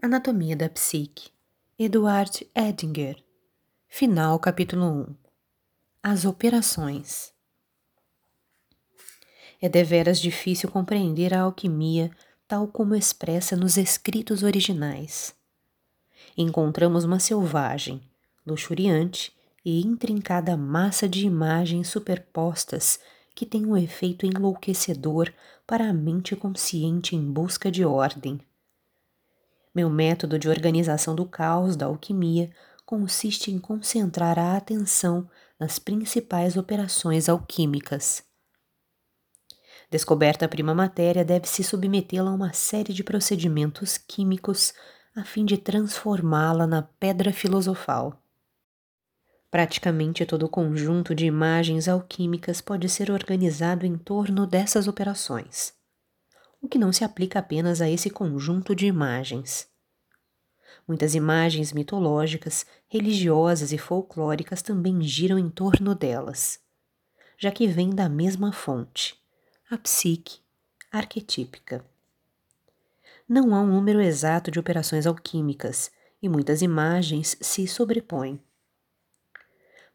Anatomia da Psique, Eduard Edinger. Final, capítulo 1. As operações. É deveras difícil compreender a alquimia tal como expressa nos escritos originais. Encontramos uma selvagem, luxuriante e intrincada massa de imagens superpostas que tem um efeito enlouquecedor para a mente consciente em busca de ordem meu método de organização do caos da alquimia consiste em concentrar a atenção nas principais operações alquímicas. Descoberta a prima matéria, deve-se submetê-la a uma série de procedimentos químicos a fim de transformá-la na pedra filosofal. Praticamente todo o conjunto de imagens alquímicas pode ser organizado em torno dessas operações o que não se aplica apenas a esse conjunto de imagens. Muitas imagens mitológicas, religiosas e folclóricas também giram em torno delas, já que vêm da mesma fonte, a psique arquetípica. Não há um número exato de operações alquímicas e muitas imagens se sobrepõem.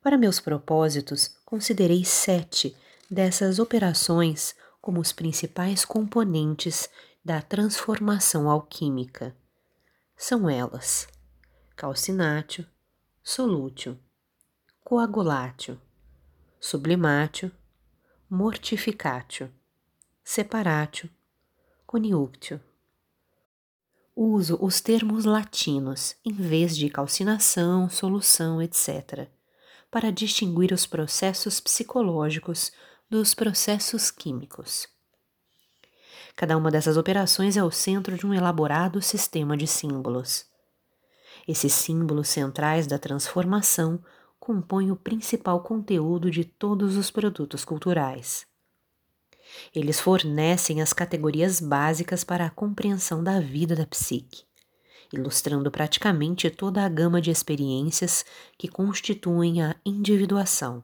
Para meus propósitos, considerei sete dessas operações como os principais componentes da transformação alquímica. São elas: calcinátio, solútil, coagulátil, sublimátil, mortificatio, separatio, coniúctio. Uso os termos latinos em vez de calcinação, solução, etc., para distinguir os processos psicológicos dos processos químicos. Cada uma dessas operações é o centro de um elaborado sistema de símbolos. Esses símbolos centrais da transformação compõem o principal conteúdo de todos os produtos culturais. Eles fornecem as categorias básicas para a compreensão da vida da psique, ilustrando praticamente toda a gama de experiências que constituem a individuação.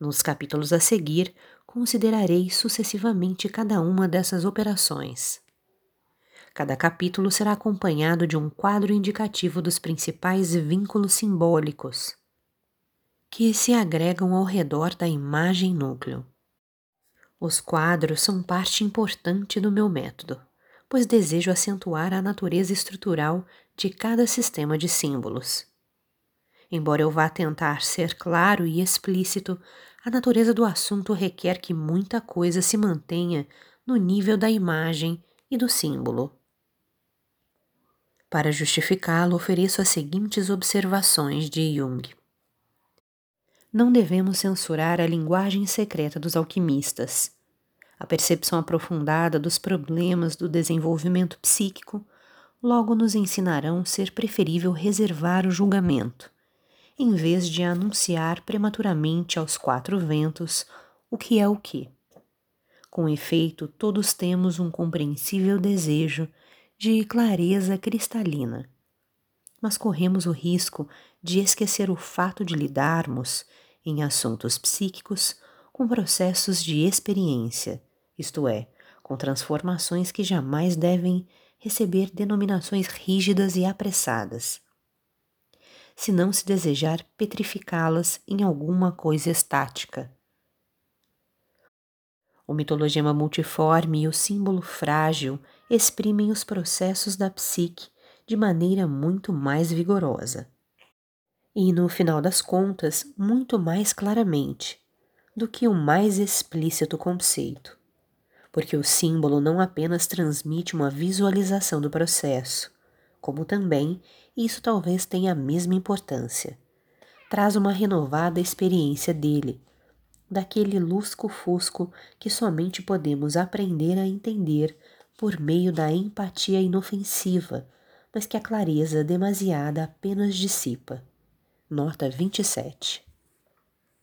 Nos capítulos a seguir, considerarei sucessivamente cada uma dessas operações. Cada capítulo será acompanhado de um quadro indicativo dos principais vínculos simbólicos que se agregam ao redor da imagem núcleo. Os quadros são parte importante do meu método, pois desejo acentuar a natureza estrutural de cada sistema de símbolos. Embora eu vá tentar ser claro e explícito, a natureza do assunto requer que muita coisa se mantenha no nível da imagem e do símbolo. Para justificá-lo, ofereço as seguintes observações de Jung. Não devemos censurar a linguagem secreta dos alquimistas. A percepção aprofundada dos problemas do desenvolvimento psíquico logo nos ensinarão ser preferível reservar o julgamento em vez de anunciar prematuramente aos quatro ventos o que é o que. Com efeito, todos temos um compreensível desejo de clareza cristalina, mas corremos o risco de esquecer o fato de lidarmos, em assuntos psíquicos, com processos de experiência, isto é, com transformações que jamais devem receber denominações rígidas e apressadas se não se desejar petrificá-las em alguma coisa estática. O mitologema multiforme e o símbolo frágil exprimem os processos da psique de maneira muito mais vigorosa. E, no final das contas, muito mais claramente do que o mais explícito conceito, porque o símbolo não apenas transmite uma visualização do processo, como também isso talvez tenha a mesma importância. Traz uma renovada experiência dele, daquele lusco-fusco que somente podemos aprender a entender por meio da empatia inofensiva, mas que a clareza demasiada apenas dissipa. Nota 27.